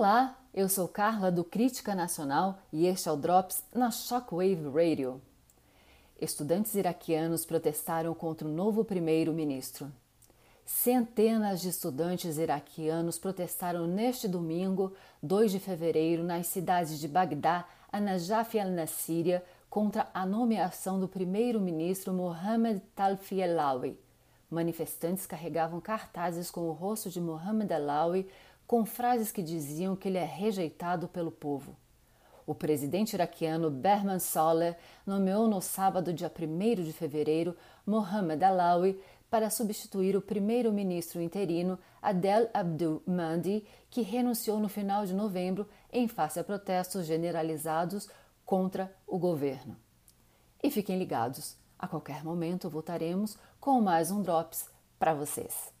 Olá, eu sou Carla do Crítica Nacional e este é o Drops na Shockwave Radio. Estudantes iraquianos protestaram contra o novo primeiro-ministro. Centenas de estudantes iraquianos protestaram neste domingo, 2 de fevereiro, nas cidades de Bagdá, Anajaf e al-Nassíria, contra a nomeação do primeiro-ministro Mohamed Talfi Alawi. Manifestantes carregavam cartazes com o rosto de Mohamed Alawi com frases que diziam que ele é rejeitado pelo povo. O presidente iraquiano Berman Saleh nomeou no sábado, dia 1 de fevereiro, Mohamed Alawi para substituir o primeiro-ministro interino Adel Abdul Mahdi, que renunciou no final de novembro em face a protestos generalizados contra o governo. E fiquem ligados, a qualquer momento voltaremos com mais um Drops para vocês.